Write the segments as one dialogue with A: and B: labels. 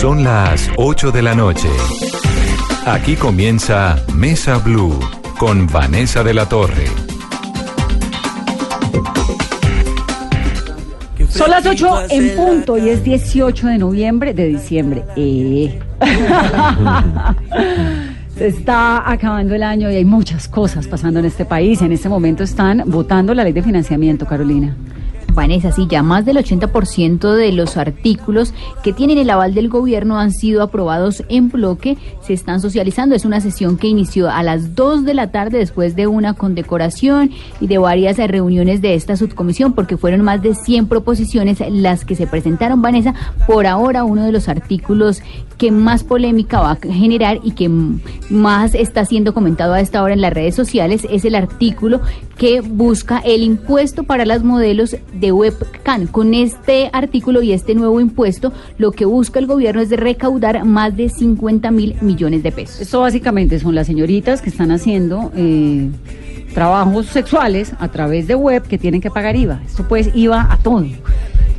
A: Son las 8 de la noche. Aquí comienza Mesa Blue con Vanessa de la Torre.
B: Son las 8 en punto y es 18 de noviembre de diciembre. Eh. Se está acabando el año y hay muchas cosas pasando en este país. En este momento están votando la ley de financiamiento, Carolina.
C: Vanessa, sí, ya más del 80% de los artículos que tienen el aval del gobierno han sido aprobados en bloque, se están socializando. Es una sesión que inició a las 2 de la tarde después de una condecoración y de varias reuniones de esta subcomisión, porque fueron más de 100 proposiciones las que se presentaron, Vanessa. Por ahora, uno de los artículos que más polémica va a generar y que más está siendo comentado a esta hora en las redes sociales es el artículo que busca el impuesto para las modelos de webcam. Con este artículo y este nuevo impuesto, lo que busca el gobierno es de recaudar más de 50 mil millones de pesos.
B: Esto básicamente son las señoritas que están haciendo eh, trabajos sexuales a través de web que tienen que pagar IVA. Esto pues IVA a todo.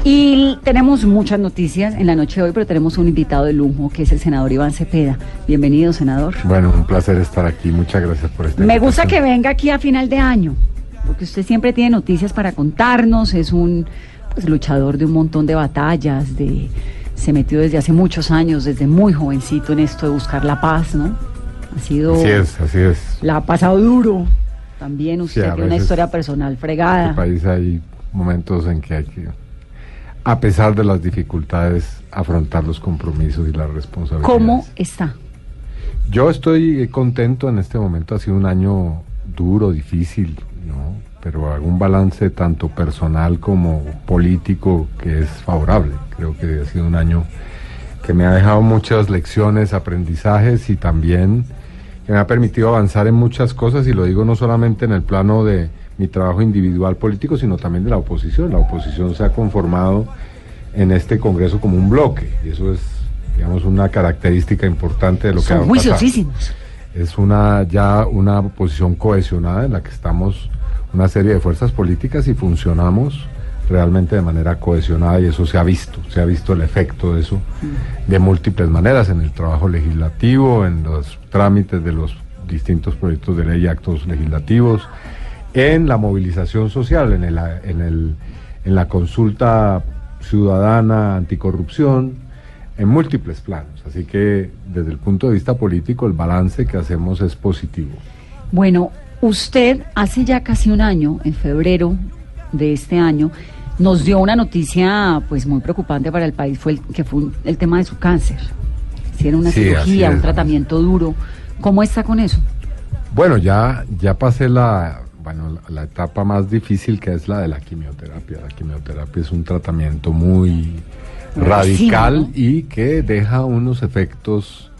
B: Y tenemos muchas noticias en la noche de hoy, pero tenemos un invitado de lujo que es el senador Iván Cepeda. Bienvenido, senador.
D: Bueno, un placer estar aquí. Muchas gracias por estar
B: Me gusta que venga aquí a final de año, porque usted siempre tiene noticias para contarnos. Es un pues, luchador de un montón de batallas, de se metió desde hace muchos años, desde muy jovencito en esto de buscar la paz, ¿no? Ha sido.
D: Así es, así es.
B: La ha pasado duro. También usted tiene una historia personal fregada.
D: En este país hay momentos en que hay que a pesar de las dificultades, afrontar los compromisos y las responsabilidades.
B: ¿Cómo está?
D: Yo estoy contento en este momento, ha sido un año duro, difícil, ¿no? pero un balance tanto personal como político que es favorable. Creo que ha sido un año que me ha dejado muchas lecciones, aprendizajes y también que me ha permitido avanzar en muchas cosas y lo digo no solamente en el plano de mi trabajo individual político, sino también de la oposición. La oposición se ha conformado en este Congreso como un bloque, y eso es, digamos, una característica importante de lo que ha
B: juiciosísimos.
D: Es una ya una oposición cohesionada en la que estamos una serie de fuerzas políticas y funcionamos realmente de manera cohesionada y eso se ha visto, se ha visto el efecto de eso de múltiples maneras en el trabajo legislativo, en los trámites de los distintos proyectos de ley y actos legislativos, en la movilización social, en, el, en, el, en la consulta ciudadana anticorrupción, en múltiples planos. Así que desde el punto de vista político el balance que hacemos es positivo.
B: Bueno, usted hace ya casi un año, en febrero de este año, nos dio una noticia pues muy preocupante para el país, fue el, que fue el tema de su cáncer. Hicieron una cirugía, un tratamiento duro. ¿Cómo está con eso?
D: Bueno, ya, ya pasé la, bueno, la, etapa más difícil que es la de la quimioterapia. La quimioterapia es un tratamiento muy radical y que deja unos efectos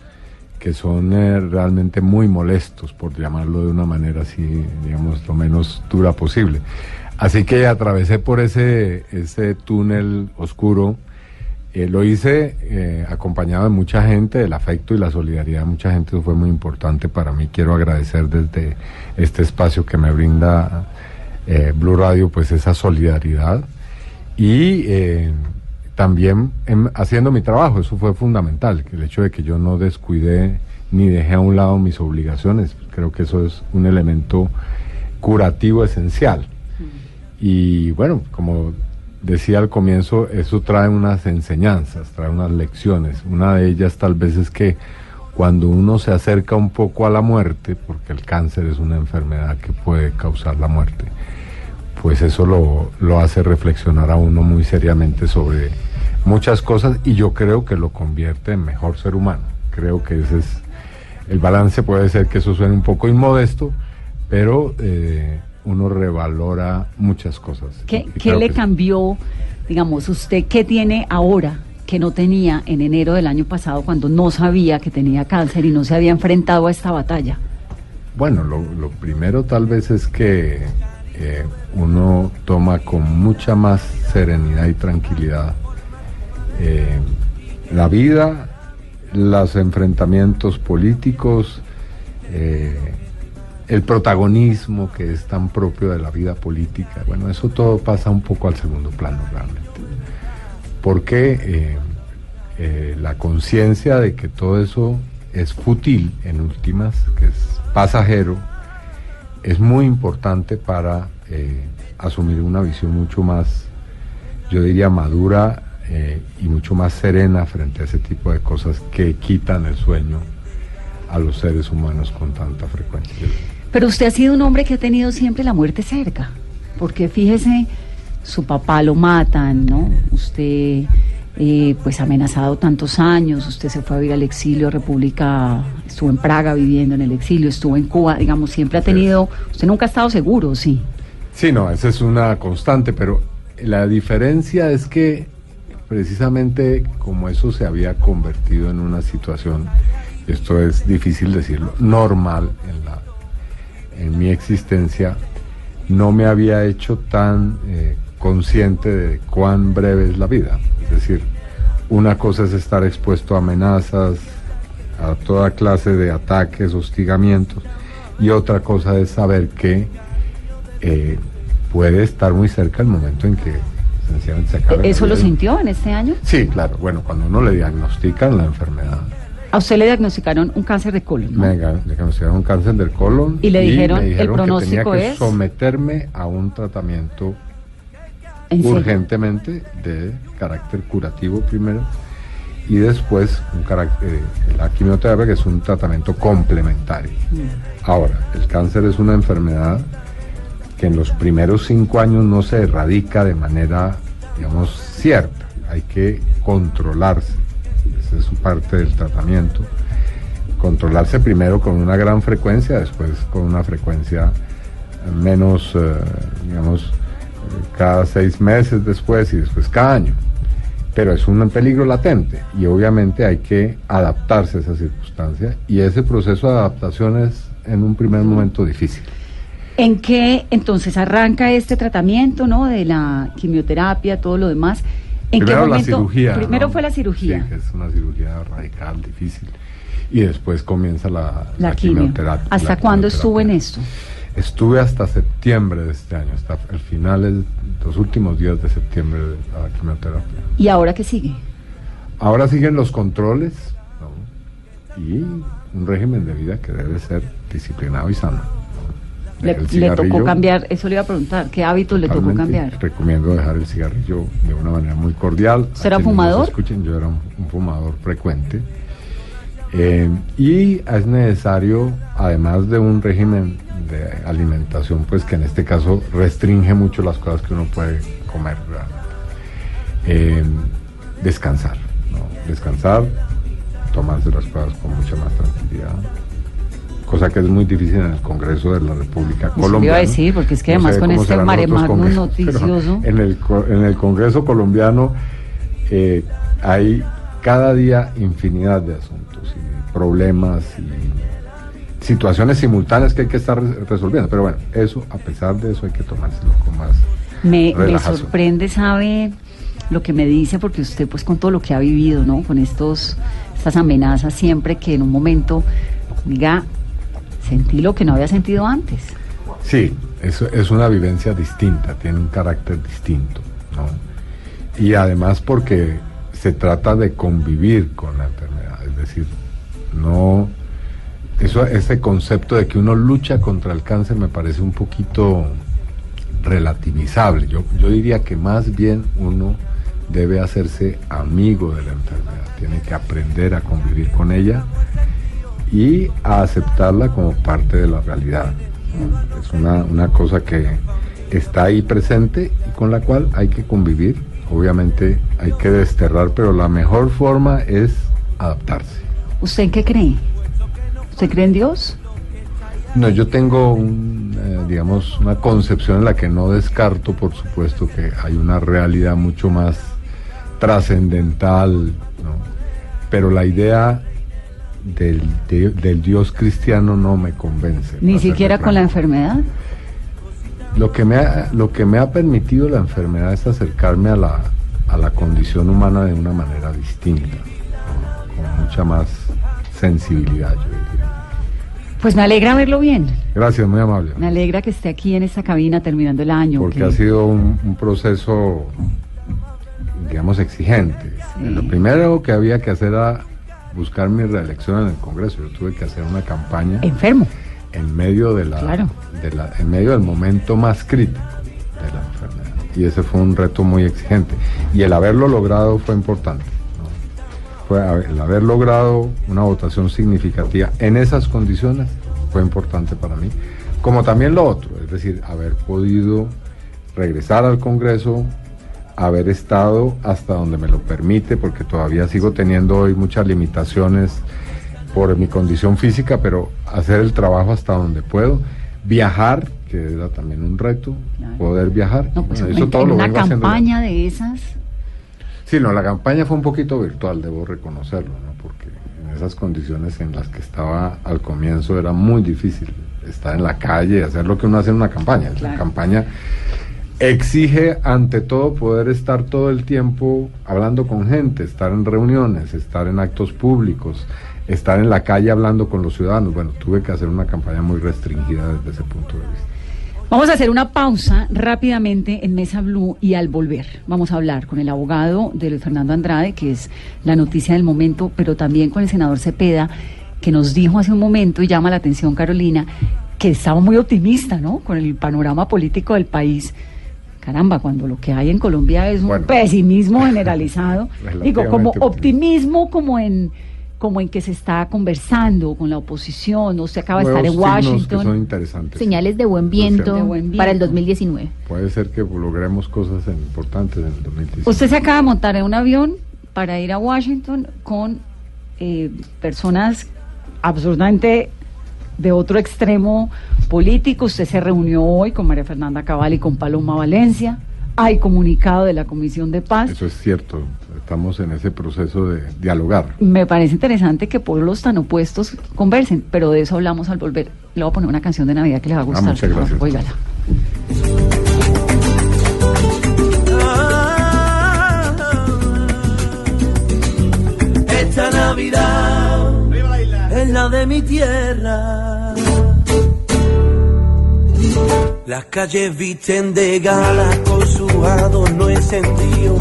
D: que son eh, realmente muy molestos, por llamarlo de una manera así, digamos, lo menos dura posible. Así que atravesé por ese, ese túnel oscuro eh, lo hice eh, acompañado de mucha gente, el afecto y la solidaridad de mucha gente, eso fue muy importante para mí. Quiero agradecer desde este espacio que me brinda eh, Blue Radio, pues esa solidaridad. Y también haciendo mi trabajo, eso fue fundamental, el hecho de que yo no descuidé ni dejé a un lado mis obligaciones, creo que eso es un elemento curativo esencial. Y bueno, como decía al comienzo, eso trae unas enseñanzas, trae unas lecciones. Una de ellas tal vez es que cuando uno se acerca un poco a la muerte, porque el cáncer es una enfermedad que puede causar la muerte, pues eso lo, lo hace reflexionar a uno muy seriamente sobre muchas cosas y yo creo que lo convierte en mejor ser humano. Creo que ese es el balance, puede ser que eso suene un poco inmodesto, pero... Eh, uno revalora muchas cosas.
B: ¿Qué, le cambió, digamos, usted qué tiene ahora que no tenía en enero del año pasado cuando no sabía que tenía cáncer y no se había enfrentado a esta batalla?
D: Bueno, lo, lo primero tal vez es que eh, uno toma con mucha más serenidad y tranquilidad eh, la vida, los enfrentamientos políticos, eh, el protagonismo que es tan propio de la vida política. Bueno, eso todo pasa un poco al segundo plano realmente. Porque la conciencia de que todo eso es fútil en últimas, que es pasajero, es muy importante para eh, asumir una visión mucho más, yo diría, madura eh, y mucho más serena frente a ese tipo de cosas que quitan el sueño a los seres humanos con tanta frecuencia.
B: Pero usted ha sido un hombre que ha tenido siempre la muerte cerca, porque fíjese, su papá lo matan, ¿no? Usted eh, pues amenazado tantos años, usted se fue a vivir al exilio, República, estuvo en Praga viviendo en el exilio, estuvo en Cuba, digamos, siempre ha tenido, usted nunca ha estado seguro, sí.
D: Sí, no, esa es una constante, pero la diferencia es que precisamente como eso se había convertido en una situación, esto es difícil decirlo, normal en, la, en mi existencia, no me había hecho tan eh, consciente de cuán breve es la vida. Es decir, una cosa es estar expuesto a amenazas, a toda clase de ataques, hostigamientos, y otra cosa es saber que eh, puede estar muy cerca el momento en que
B: sencillamente se acabe. ¿Eso lo sintió en este año?
D: Sí, claro. Bueno, cuando uno le diagnostican la enfermedad.
B: A usted le diagnosticaron un cáncer de colon.
D: Me diagnosticaron un cáncer del colon.
B: Y le dijeron, el pronóstico
D: que tenía que someterme a un tratamiento urgentemente de carácter curativo primero y después un carácter, eh, la quimioterapia que es un tratamiento complementario. Mm. Ahora, el cáncer es una enfermedad que en los primeros cinco años no se erradica de manera, digamos, cierta. Hay que controlarse. Esa es parte del tratamiento. Controlarse primero con una gran frecuencia, después con una frecuencia menos, eh, digamos, cada seis meses después y después cada año. Pero es un peligro latente y obviamente hay que adaptarse a esa circunstancia y ese proceso de adaptación es en un primer momento difícil.
B: ¿En qué entonces arranca este tratamiento, no, de la quimioterapia, todo lo demás? ¿En
D: primero qué momento? la cirugía.
B: Primero fue la cirugía.
D: Sí, es una cirugía radical, difícil. Y después comienza la, la, quimioterapia.
B: ¿Hasta cuándo estuvo en esto?
D: Estuve hasta septiembre de este año, hasta el final, los últimos días de septiembre de la quimioterapia.
B: ¿Y ahora qué sigue?
D: Ahora siguen los controles y un régimen de vida que debe ser disciplinado y sano.
B: Le, tocó cambiar, eso le iba a preguntar, ¿qué hábitos le tocó cambiar?
D: Recomiendo dejar el cigarrillo de una manera muy cordial.
B: ¿Será fumador?
D: escuchen, yo era un, fumador frecuente. Eh, y es necesario, además de un régimen de alimentación, pues que en este caso restringe mucho las cosas que uno puede comer. Eh, descansar, descansar, tomarse las cosas con mucha más tranquilidad. Cosa que es muy difícil en el Congreso de la República Colombiana.
B: iba a decir, porque es que además con este mare noticioso.
D: En el, en el Congreso colombiano eh, hay cada día infinidad de asuntos problemas y situaciones simultáneas que hay que estar resolviendo. Pero bueno, eso, a pesar de eso, hay que tomárselo con más.
B: Me, me sorprende, sabe lo que me dice, porque usted, pues, con todo lo que ha vivido, ¿no? Con estos, estas amenazas, siempre que en un momento diga, sentí lo que no había sentido antes.
D: Sí, eso es una vivencia distinta, tiene un carácter distinto, ¿no? Y además porque se trata de convivir con la enfermedad, es decir, no eso, ese concepto de que uno lucha contra el cáncer me parece un poquito relativizable. Yo, yo diría que más bien uno debe hacerse amigo de la enfermedad, tiene que aprender a convivir con ella y a aceptarla como parte de la realidad. Es una, una cosa que está ahí presente y con la cual hay que convivir. Obviamente hay que desterrar, pero la mejor forma es adaptarse.
B: ¿Usted en qué cree? ¿Usted cree en Dios?
D: No, yo tengo un, eh, digamos, una concepción en la que no descarto, por supuesto, que hay una realidad mucho más trascendental, ¿no? pero la idea del, de- del Dios cristiano no me convence.
B: Ni siquiera con la enfermedad.
D: Lo que me ha, lo que me ha permitido la enfermedad es acercarme a la, a la condición humana de una manera distinta, ¿no? con mucha más sensibilidad, yo diría.
B: Pues me alegra verlo bien.
D: Gracias, muy amable.
B: Me alegra que esté aquí en esta cabina terminando el año.
D: Porque
B: que-
D: ha sido un, un proceso, digamos, exigente.
B: Sí.
D: Lo primero que había que hacer era buscar mi reelección en el Congreso. Yo tuve que hacer una campaña
B: enfermo.
D: en medio de la,
B: Claro.
D: de la- en medio del momento más crítico de la enfermedad. Y ese fue un reto muy exigente. Y el haberlo logrado fue importante. Fue el haber logrado una votación significativa en esas condiciones fue importante para mí. Como también lo otro, es decir, haber podido regresar al Congreso, haber estado hasta donde me lo permite, porque todavía sigo teniendo hoy muchas limitaciones por mi condición física, pero hacer el trabajo hasta donde puedo, viajar, que era también un reto, poder viajar.
B: No, pues
D: Bueno,
B: en, en una
D: vengo haciendo ya.
B: campaña de esas.
D: Sí, no, la campaña fue un poquito virtual, debo reconocerlo, ¿no? porque en esas condiciones en las que estaba al comienzo era muy difícil estar en la calle, hacer lo que uno hace en una campaña. La
B: Claro.
D: campaña exige ante todo poder estar todo el tiempo hablando con gente, estar en reuniones, estar en actos públicos, estar en la calle hablando con los ciudadanos. Bueno, tuve que hacer una campaña muy restringida desde ese punto de vista.
B: Vamos a hacer una pausa rápidamente en Mesa Blue y al volver vamos a hablar con el abogado de Luis Fernando Andrade, que es la noticia del momento, pero también con el senador Cepeda, que nos dijo hace un momento y llama la atención Carolina, que estaba muy optimista, ¿no? Con el panorama político del país. Caramba, cuando lo que hay en Colombia es un
D: Bueno.
B: pesimismo generalizado. Digo, como optimismo como en como en que se está conversando con la oposición, o se acaba de estar en
D: que son
B: Washington.
D: interesantes.
C: Señales de buen viento.
B: De buen
C: para el
B: viento.
C: 2019.
D: Puede ser que logremos cosas importantes en el 2017.
B: Usted se acaba de montar en un avión para ir a Washington con eh, personas absolutamente de otro extremo político. Usted se reunió hoy con María Fernanda Cabal y con Paloma Valencia. Hay comunicado de la Comisión de Paz.
D: Eso es cierto. Estamos en ese proceso de dialogar.
B: Me parece interesante que pueblos tan opuestos conversen, pero de eso hablamos al volver. Le voy a poner una canción de Navidad que le va a gustar.
D: muchas gracias.
B: Óigala.
E: Esta Navidad es la de mi tierra. Las calles visten de gala con sus adornos encendidos,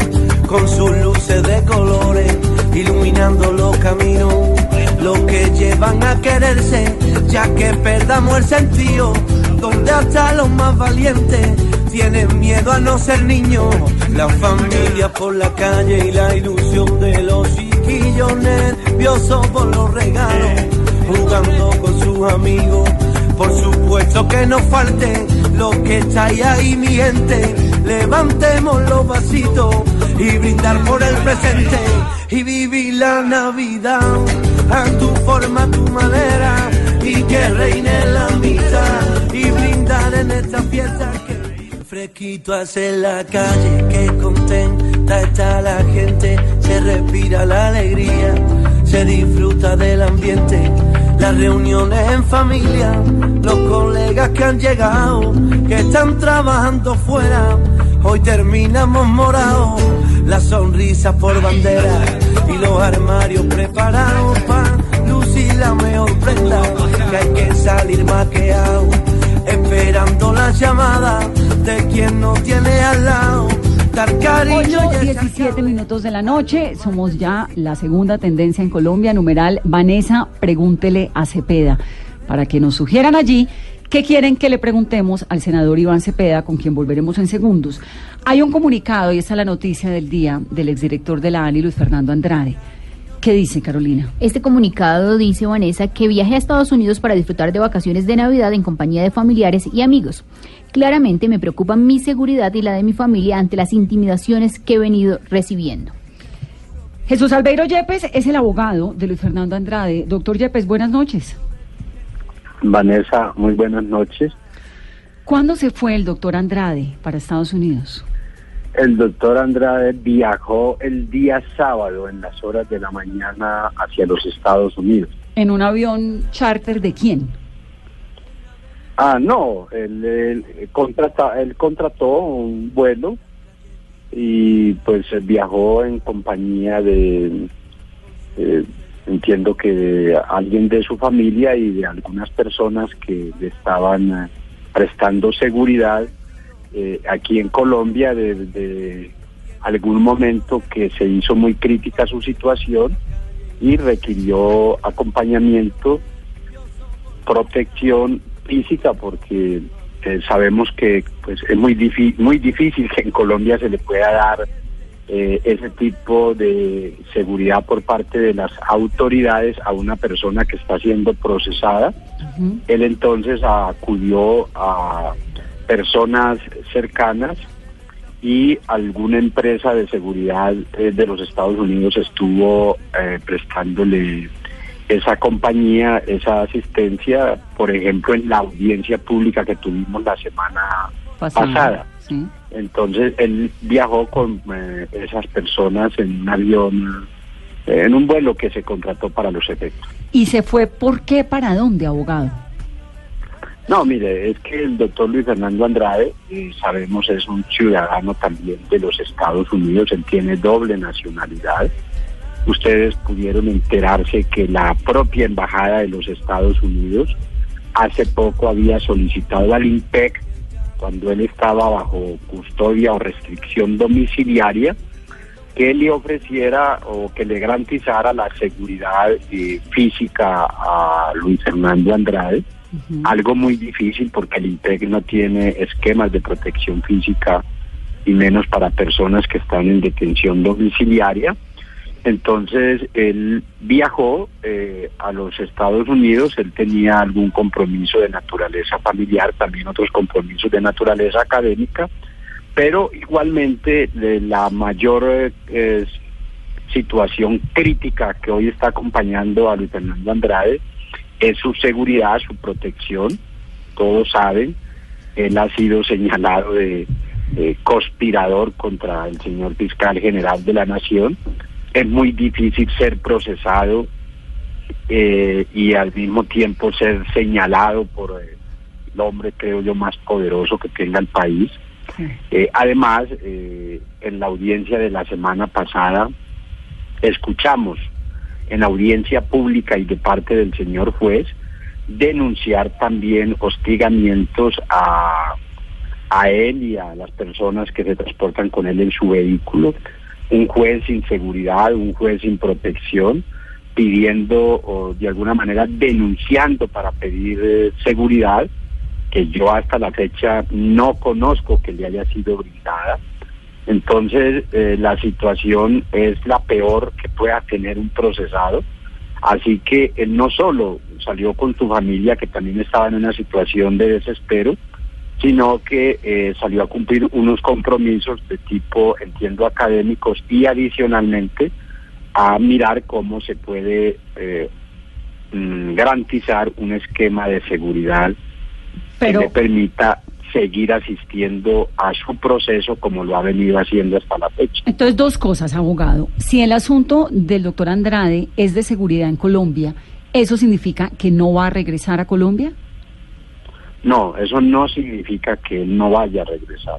E: con sus luces de colores, iluminando los caminos, los que llevan a quererse, ya que perdamos el sentido, donde hasta los más valientes tienen miedo a no ser niños, la familia por la calle y la ilusión de los chiquillos nerviosos por los regalos, jugando con sus amigos. Por supuesto que no falte lo que está ahí, mi gente. Levantemos los vasitos y brindar por el presente. Y vivir la Navidad a tu forma, a tu manera. Y que reine la amistad y brindar en esta fiesta fresquito hace la calle, que contenta está la gente, se respira la alegría, se disfruta del ambiente, las reuniones en familia, los colegas que han llegado, que están trabajando fuera, hoy terminamos morados, las sonrisas por bandera y los armarios preparados para lucir la mejor prenda, que hay que salir maqueado esperando la llamada de quien no tiene al lado. Dar cariño
B: 8,
E: y
B: 17 minutos de la noche, somos ya la segunda tendencia en Colombia, numeral Vanessa, pregúntele a Cepeda, para que nos sugieran allí qué quieren que le preguntemos al senador Iván Cepeda, con quien volveremos en segundos. Hay un comunicado, y esta es la noticia del día, del exdirector de la ANI, Luis Fernando Andrade. ¿Qué dice Carolina?
C: Este comunicado dice Vanessa que viaje a Estados Unidos para disfrutar de vacaciones de Navidad en compañía de familiares y amigos. Claramente me preocupa mi seguridad y la de mi familia ante las intimidaciones que he venido recibiendo.
B: Jesús Albeiro Yepes es el abogado de Luis Fernando Andrade. Doctor Yepes, buenas noches.
F: Vanessa, muy buenas noches.
B: ¿Cuándo se fue el doctor Andrade para Estados Unidos?
F: El doctor Andrade viajó el día sábado en las horas de la mañana hacia los Estados Unidos.
B: ¿En un avión charter de quién?
F: Ah, no, él, él, contrata, él contrató un vuelo y pues viajó en compañía de, eh, entiendo que alguien de su familia y de algunas personas que le estaban eh, prestando seguridad eh, aquí en Colombia desde algún momento que se hizo muy crítica su situación y requirió acompañamiento, protección física, porque eh, sabemos que pues es muy, muy difícil que en Colombia se le pueda dar eh, ese tipo de seguridad por parte de las autoridades a una persona que está siendo procesada. Él entonces acudió a personas cercanas y alguna empresa de seguridad eh, de los Estados Unidos estuvo eh, prestándole esa compañía, esa asistencia, por ejemplo, en la audiencia pública que tuvimos la semana pasada. Entonces, él viajó con eh, esas personas en un avión, en un vuelo que se contrató para los efectos.
B: ¿Y se fue por qué? ¿Para dónde, abogado?
F: No, mire, es que el doctor Luis Fernando Andrade, eh, sabemos, es un ciudadano también de los Estados Unidos, él tiene doble nacionalidad. Ustedes pudieron enterarse que la propia Embajada de los Estados Unidos hace poco había solicitado al INPEC, cuando él estaba bajo custodia o restricción domiciliaria, que le ofreciera o que le garantizara la seguridad eh, física a Luis Fernando Andrade algo muy difícil porque el INPEC no tiene esquemas de protección física y menos para personas que están en detención domiciliaria. Entonces él viajó eh, a los Estados Unidos, él tenía algún compromiso de naturaleza familiar, también otros compromisos de naturaleza académica, pero igualmente de la mayor eh, situación crítica que hoy está acompañando a Luis Fernando Andrade es su seguridad, su protección. Todos saben, él ha sido señalado de, conspirador contra el señor fiscal general de la nación. Es muy difícil ser procesado eh, y al mismo tiempo ser señalado por eh, el hombre, creo yo, más poderoso que tenga el país. Eh, además, en la audiencia de la semana pasada, escuchamos en audiencia pública y de parte del señor juez, denunciar también hostigamientos a, a él y a las personas que se transportan con él en su vehículo. Un juez sin seguridad, un juez sin protección, pidiendo o de alguna manera denunciando para pedir eh, seguridad, que yo hasta la fecha no conozco que le haya sido brindada. Entonces, eh, la situación es la peor que pueda tener un procesado. Así que él no solo salió con su familia, que también estaba en una situación de desespero, sino que eh, salió a cumplir unos compromisos de tipo, entiendo, académicos y adicionalmente a mirar cómo se puede eh, mm, garantizar un esquema de seguridad que le permita seguir asistiendo a su proceso como lo ha venido haciendo hasta la fecha.
B: Entonces, dos cosas, abogado. Si el asunto del doctor Andrade es de seguridad en Colombia, ¿eso significa que no va a regresar a Colombia?
F: No, eso no significa que él no vaya a regresar.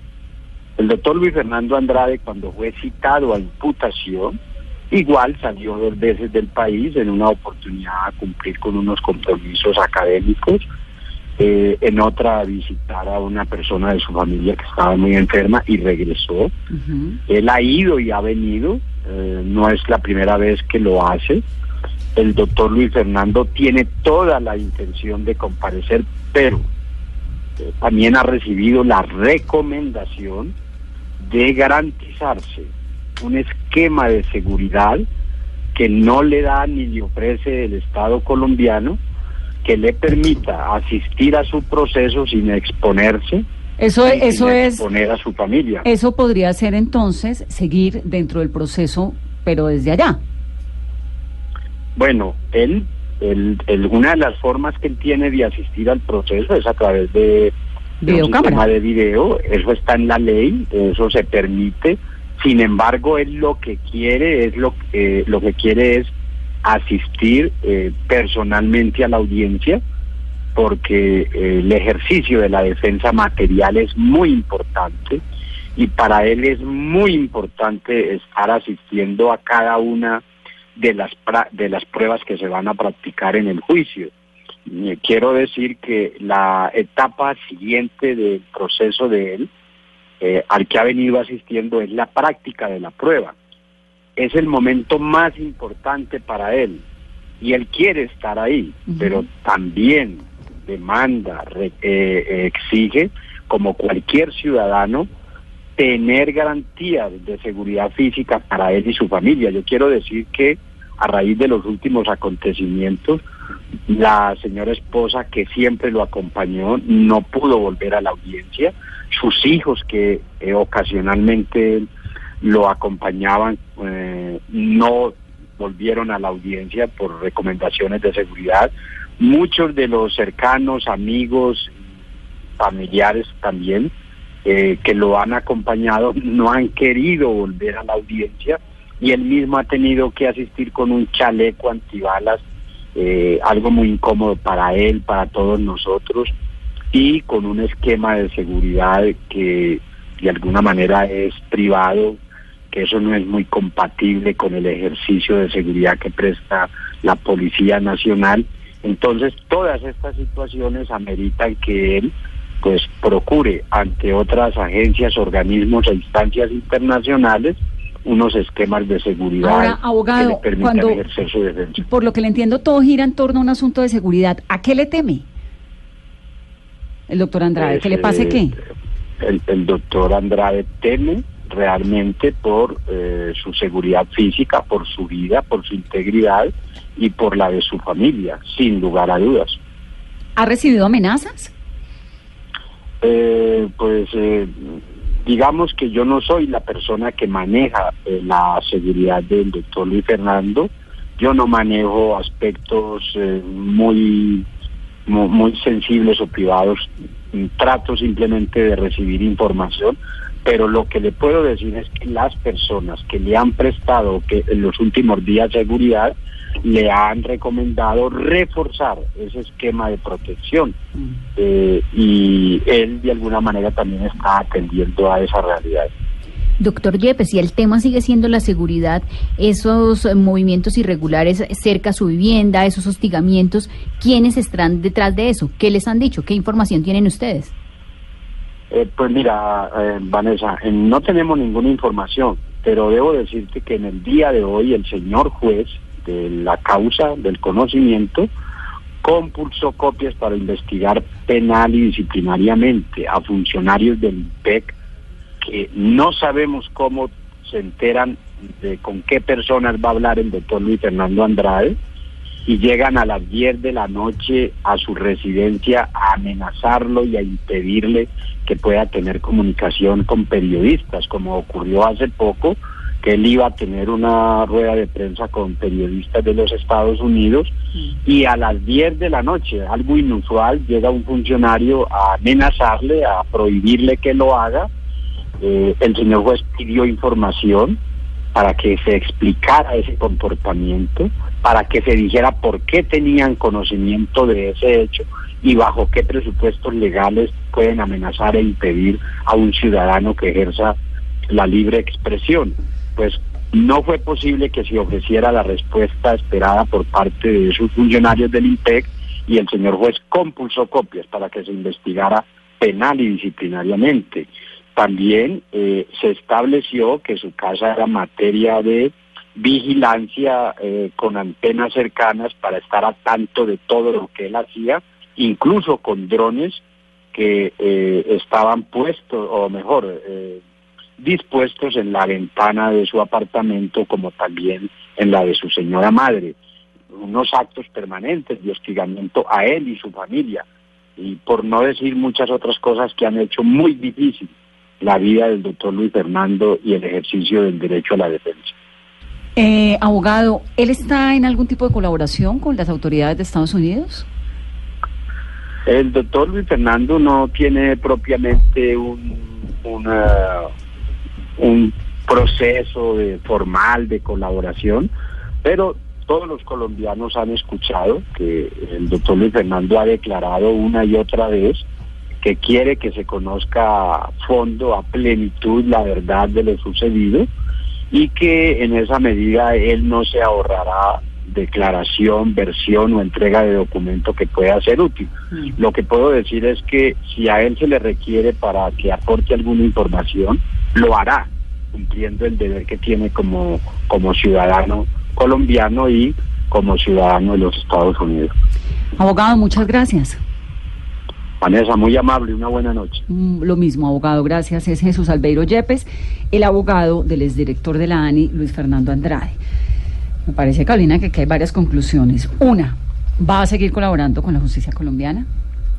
F: El doctor Luis Fernando Andrade, cuando fue citado a imputación, igual salió dos veces del país en una oportunidad a cumplir con unos compromisos académicos eh, en otra a visitar a una persona de su familia que estaba muy enferma y regresó. Él ha ido y ha venido, eh, no es la primera vez que lo hace. El doctor Luis Fernando tiene toda la intención de comparecer, pero también ha recibido la recomendación de garantizarse un esquema de seguridad que no le da ni le ofrece el Estado colombiano que le permita asistir a su proceso sin exponerse.
B: Eso, eso es
F: exponer a su familia.
B: Eso podría ser entonces seguir dentro del proceso, pero desde allá.
F: Bueno, él, él, una de las formas que él tiene de asistir al proceso es a través de
B: Videocámara.
F: un sistema de video, eso está en la ley, eso se permite. Sin embargo, él lo que quiere es lo que lo que quiere es asistir eh, personalmente a la audiencia porque eh, el ejercicio de la defensa material es muy importante y para él es muy importante estar asistiendo a cada una de las de las pruebas que se van a practicar en el juicio. quiero decir que la etapa siguiente del proceso de él, eh, al que ha venido asistiendo, es la práctica de la prueba. Es el momento más importante para él y él quiere estar ahí, pero también demanda, eh, exige, como cualquier ciudadano, tener garantías de seguridad física para él y su familia. Yo quiero decir que a raíz de los últimos acontecimientos, la señora esposa que siempre lo acompañó no pudo volver a la audiencia. Sus hijos que eh, ocasionalmente lo acompañaban eh, no volvieron a la audiencia por recomendaciones de seguridad. Muchos de los cercanos, amigos, familiares también, eh, que lo han acompañado, no han querido volver a la audiencia y él mismo ha tenido que asistir con un chaleco antibalas, eh, algo muy incómodo para él, para todos nosotros, y con un esquema de seguridad que de alguna manera es privado, que eso no es muy compatible con el ejercicio de seguridad que presta la Policía Nacional. Entonces, todas estas situaciones ameritan que él pues procure ante otras agencias, organismos e instancias internacionales unos esquemas de seguridad
B: que le permitan ejercer su defensa. Por lo que le entiendo, todo gira en torno a un asunto de seguridad. ¿A qué le teme el doctor Andrade? ¿Que le pues, pase qué?
F: Eh, el, doctor Andrade teme realmente por eh, su seguridad física, por su vida, por su integridad y por la de su familia, sin lugar a dudas.
B: ¿Ha recibido amenazas?
F: Eh, pues eh, digamos que yo no soy la persona que maneja eh, la seguridad del doctor Luis Fernando. Yo no manejo aspectos muy, muy, muy sensibles o privados. Trato simplemente de recibir información, pero lo que le puedo decir es que las personas que le han prestado que en los últimos días seguridad le han recomendado reforzar ese esquema de protección mm. eh, y él de alguna manera también está atendiendo a esa realidad.
C: Doctor Yepes, y el tema sigue siendo la seguridad, esos movimientos irregulares cerca a su vivienda, esos hostigamientos, ¿quiénes están detrás de eso? ¿Qué les han dicho? ¿Qué información tienen ustedes?
F: Eh, pues mira, eh, Vanessa, no tenemos ninguna información, pero debo decirte que en el día de hoy el señor juez de la causa del conocimiento, compulsó copias para investigar penal y disciplinariamente a funcionarios del IPEC que no sabemos cómo se enteran de con qué personas va a hablar el doctor Luis Fernando Andrade y llegan a las 10 de la noche a su residencia a amenazarlo y a impedirle que pueda tener comunicación con periodistas, como ocurrió hace poco que él iba a tener una rueda de prensa con periodistas de los Estados Unidos y a las 10 de la noche, algo inusual, llega un funcionario a amenazarle, a prohibirle que lo haga. Eh, el señor juez pidió información para que se explicara ese comportamiento, para que se dijera por qué tenían conocimiento de ese hecho y bajo qué presupuestos legales pueden amenazar e impedir a un ciudadano que ejerza la libre expresión pues no fue posible que se ofreciera la respuesta esperada por parte de sus funcionarios del INPEC y el señor juez compulsó copias para que se investigara penal y disciplinariamente. También eh, se estableció que su casa era materia de vigilancia eh, con antenas cercanas para estar a tanto de todo lo que él hacía, incluso con drones que eh, estaban puestos, o mejor, dispuestos en la ventana de su apartamento como también en la de su señora madre. Unos actos permanentes de hostigamiento a él y su familia. Y por no decir muchas otras cosas que han hecho muy difícil la vida del doctor Luis Fernando y el ejercicio del derecho a la defensa.
B: Eh, abogado, ¿él está en algún tipo de colaboración con las autoridades de Estados Unidos?
F: El doctor Luis Fernando no tiene propiamente un, una- un proceso de- formal de colaboración, pero todos los colombianos han escuchado que el doctor Luis Fernando ha declarado una y otra vez que quiere que se conozca a fondo, a plenitud, la verdad de lo sucedido y que en esa medida él no se ahorrará declaración, versión o entrega de documento que pueda ser útil. Lo que puedo decir es que si a él se le requiere para que aporte alguna información, lo hará, cumpliendo el deber que tiene como, como ciudadano colombiano y como ciudadano de los Estados Unidos.
B: Abogado, muchas gracias.
F: Vanessa, muy amable, una buena noche.
B: Mm, Lo mismo, abogado, gracias. Es Jesús Albeiro Yepes, el abogado del exdirector de la ANI, Luis Fernando Andrade. Me parece, Carolina, que aquí hay varias conclusiones. Una, va a seguir colaborando con la justicia colombiana.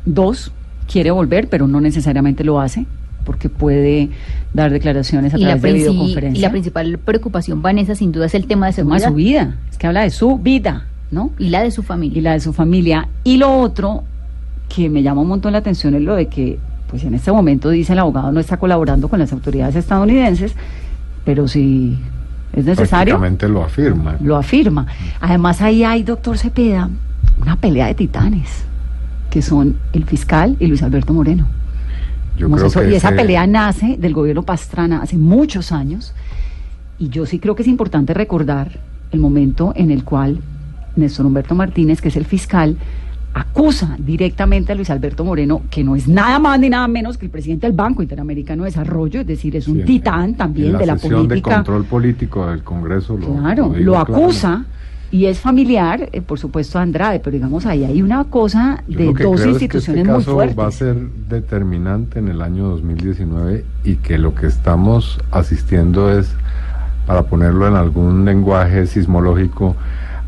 B: Dos, quiere volver, pero no necesariamente lo hace, porque puede dar declaraciones a
C: Y la,
B: través de
C: princi- y
B: videoconferencia.
C: la principal preocupación, Vanessa, sin duda es el tema de
B: Tema de
C: seguridad
B: su vida, es que habla de su vida, ¿no?
C: y la de su familia.
B: y la de su familia. Y lo otro que me llama un montón la atención es lo de que, pues en este momento dice el abogado no está colaborando con las autoridades estadounidenses, pero si es necesario,
D: lo afirma.
B: lo afirma. Además ahí hay, doctor Cepeda, una pelea de titanes, que son el fiscal y Luis Alberto Moreno.
D: Yo
B: Hemos
D: creo
B: eso-
D: que
B: y esa
D: ese-
B: pelea nace del gobierno Pastrana hace muchos años. Y yo sí creo que es importante recordar el momento en el cual Néstor Humberto Martínez, que es el fiscal, acusa directamente a Luis Alberto Moreno, que no es nada más ni nada menos que el presidente del Banco Interamericano de Desarrollo, es decir, es un
D: Sí,
B: titán también
D: en
B: de la política.
D: de control político del Congreso lo,
B: Claro, lo acusa
D: claramente.
B: Y es familiar, eh, por supuesto, a Andrade, pero digamos ahí hay una cosa de dos
D: creo es que
B: instituciones
D: este
B: muy
D: caso
B: fuertes.
D: va a ser determinante en el año 2019 y que lo que estamos asistiendo es, para ponerlo en algún lenguaje sismológico,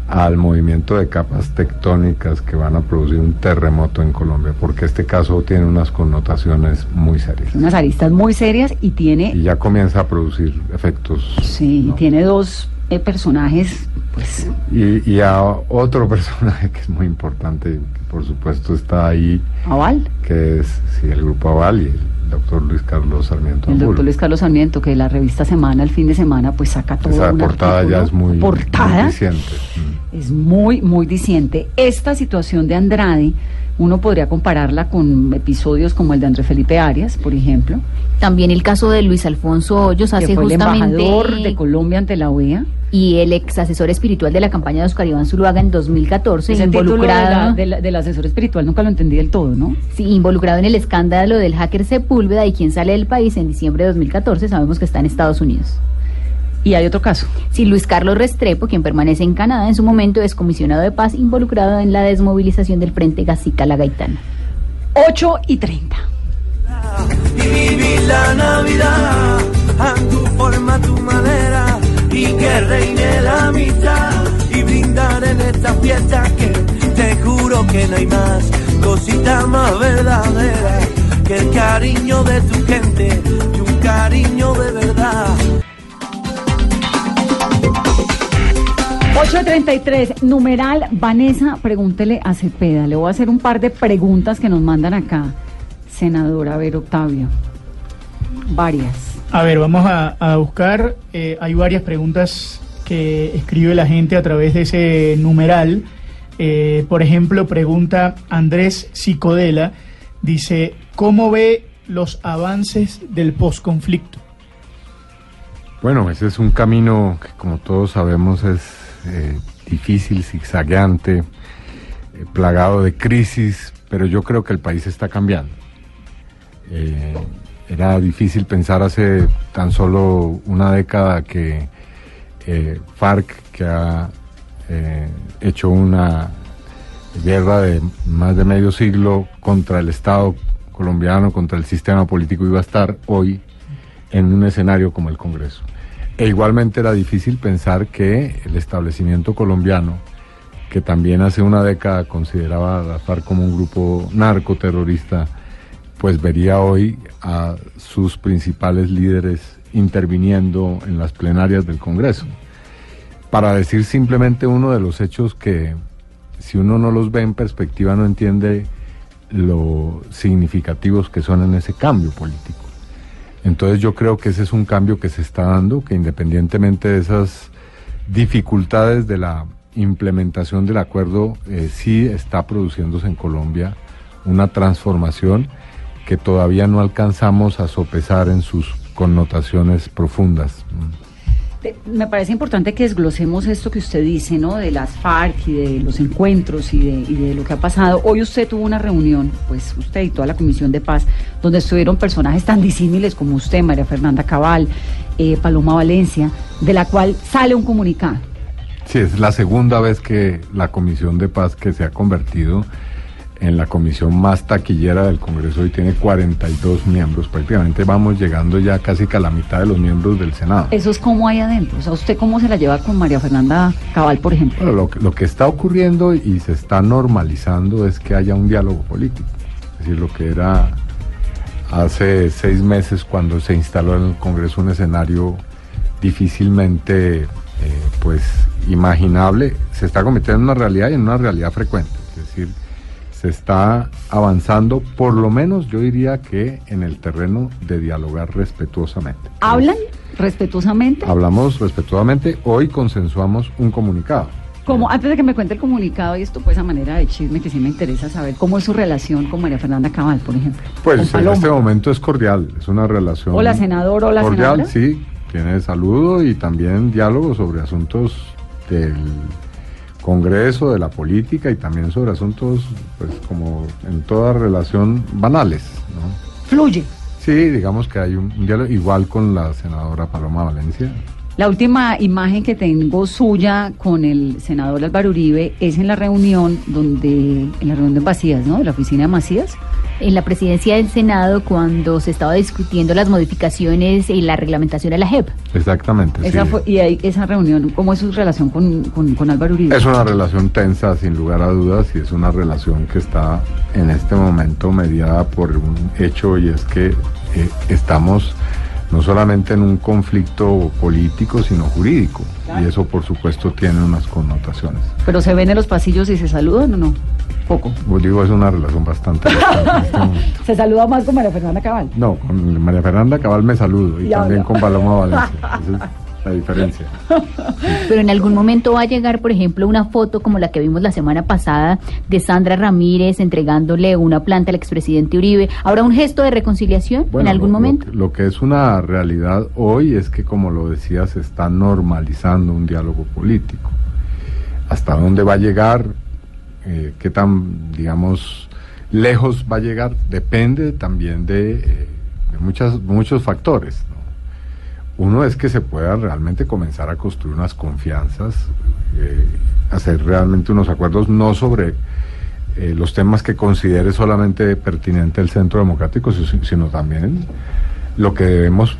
D: al movimiento de capas tectónicas que van a producir un terremoto en Colombia, porque este caso tiene unas connotaciones muy serias
B: Unas aristas muy serias y tiene
D: y ya comienza a producir efectos.
B: Sí,
D: ¿no?
B: tiene dos eh, personajes, pues,
D: Y, y a otro personaje que es muy importante, que por supuesto está ahí,
B: aval.
D: que es sí, el Grupo Aval y el doctor Luis Carlos Sarmiento
B: El doctor Luis Carlos Sarmiento, que la revista Semana, el fin de semana, pues saca todo
D: Esa portada ya es muy,
B: portada
D: muy diciente. Mm.
B: es muy, muy diciente. Esta situación de Andrade, uno podría compararla con episodios como el de Andrés Felipe Arias, por ejemplo,
C: También el caso de Luis Alfonso Hoyos
B: que
C: hace
B: fue el
C: justamente
B: embajador de Colombia ante la OEA.
C: y el ex asesor espiritual de la campaña de Oscar Iván Zuluaga en 2014
B: Ese
C: involucrado
B: de del asesor espiritual nunca lo entendí del todo, ¿no?
C: sí, involucrado en el escándalo del hacker Sepúlveda y quien sale del país en diciembre de 2014 sabemos que está en Estados Unidos.
B: Y hay otro caso.
C: Sí, Luis Carlos Restrepo, quien permanece en Canadá, en su momento es comisionado de paz involucrado en la desmovilización del Frente Gacica-La Gaitana.
B: 8 y 30.
E: y vivir la Navidad a tu forma, a tu manera y que reine la amistad y brindar en esta fiesta que te juro que no hay más cosita más verdadera que el cariño de tu gente y un cariño de verdad.
B: 8.33, numeral Vanessa, pregúntele a Cepeda. Le voy a hacer un par de preguntas que nos mandan acá. Senadora, a ver, Octavio. Varias.
G: A ver, vamos a, a buscar. eh, hay varias preguntas que escribe la gente a través de ese numeral. Eh, por ejemplo, pregunta Andrés Psicodela. Dice, ¿cómo ve los avances del posconflicto?
D: Bueno, ese es un camino que como todos sabemos es eh, difícil, zigzagueante, eh, plagado de crisis, pero yo creo que el país está cambiando. Eh, era difícil pensar hace tan solo una década que FARC, que ha hecho una guerra de más de medio siglo contra el Estado colombiano, contra el sistema político, iba a estar hoy en un escenario como el Congreso. E igualmente era difícil pensar que el establecimiento colombiano, que también hace una década consideraba a la FARC como un grupo narcoterrorista, pues vería hoy a sus principales líderes interviniendo en las plenarias del Congreso. Para decir simplemente uno de los hechos que si uno no los ve en perspectiva no entiende lo significativos que son en ese cambio político. Entonces yo creo que ese es un cambio que se está dando, que independientemente de esas dificultades de la implementación del acuerdo, eh, sí está produciéndose en Colombia una transformación que todavía no alcanzamos a sopesar en sus connotaciones profundas.
B: Me parece importante que desglosemos esto que usted dice, ¿no? De las FARC y de los encuentros y de, lo que ha pasado. Hoy usted tuvo una reunión, pues usted y toda la Comisión de Paz, donde estuvieron personajes tan disímiles como usted, María Fernanda Cabal, eh, Paloma Valencia, de la cual sale un comunicado.
D: Sí, es la segunda vez que la Comisión de Paz que se ha convertido en la comisión más taquillera del Congreso y tiene 42 miembros. Prácticamente vamos llegando ya casi que a la mitad de los miembros del Senado.
B: ¿Eso es como hay adentro? O sea, ¿usted cómo se la lleva con María Fernanda Cabal, por ejemplo?
D: lo, lo que está ocurriendo y se está normalizando es que haya un diálogo político. Es decir, lo que era hace seis meses cuando se instaló en el Congreso un escenario difícilmente eh, pues imaginable, se está convirtiendo en una realidad y en una realidad frecuente. Es decir, se está avanzando, por lo menos yo diría que en el terreno de dialogar respetuosamente.
B: ¿Hablan respetuosamente?
D: Hablamos respetuosamente, hoy consensuamos un comunicado.
B: Como, antes de que me cuente el comunicado y esto pues a manera de chisme que sí me interesa saber, ¿cómo es su relación con María Fernanda Cabal, por ejemplo?
D: Pues en este momento es cordial, es una relación...
B: Hola senador, hola
D: cordial, sí, tiene saludo y también diálogo sobre asuntos del Congreso, de la política y también sobre asuntos, pues como en toda relación, banales. ¿no?
B: Fluye.
D: Sí, digamos que hay un, diálogo igual con la senadora Paloma Valencia.
B: La última imagen que tengo suya con el senador Álvaro Uribe es en la reunión donde, en la reunión de Macías, ¿no? De la oficina de Macías.
C: En la presidencia del Senado cuando se estaba discutiendo las modificaciones y la reglamentación de la JEP.
D: Exactamente.
B: Esa y ahí, esa reunión, ¿cómo es su relación con, con, Álvaro Uribe?
D: Es una relación tensa, sin lugar a dudas, y es una relación que está en este momento mediada por un hecho y es que eh, estamos no solamente en un conflicto político, sino jurídico. Y eso, por supuesto, tiene unas connotaciones.
B: ¿Pero se ven en los pasillos y se saludan o no? Poco.
D: Pues digo, es una relación bastante.
B: Este ¿Se saluda más con María Fernanda Cabal?
D: No, con María Fernanda Cabal me saludo y, también con Paloma Valencia la diferencia.
C: Pero en algún momento va a llegar, por ejemplo, una foto como la que vimos la semana pasada de Sandra Ramírez entregándole una planta al expresidente Uribe. ¿Habrá un gesto de reconciliación en algún momento?
D: Lo, que es una realidad hoy es que, como lo decía, se está normalizando un diálogo político. ¿Hasta dónde va a llegar? Eh, ¿Qué tan, digamos, lejos va a llegar? Depende también de, eh, de muchas, muchos factores. Uno es que se pueda realmente comenzar a construir unas confianzas, eh, hacer realmente unos acuerdos no sobre eh, los temas que considere solamente pertinente el centro democrático, sino también lo que debemos,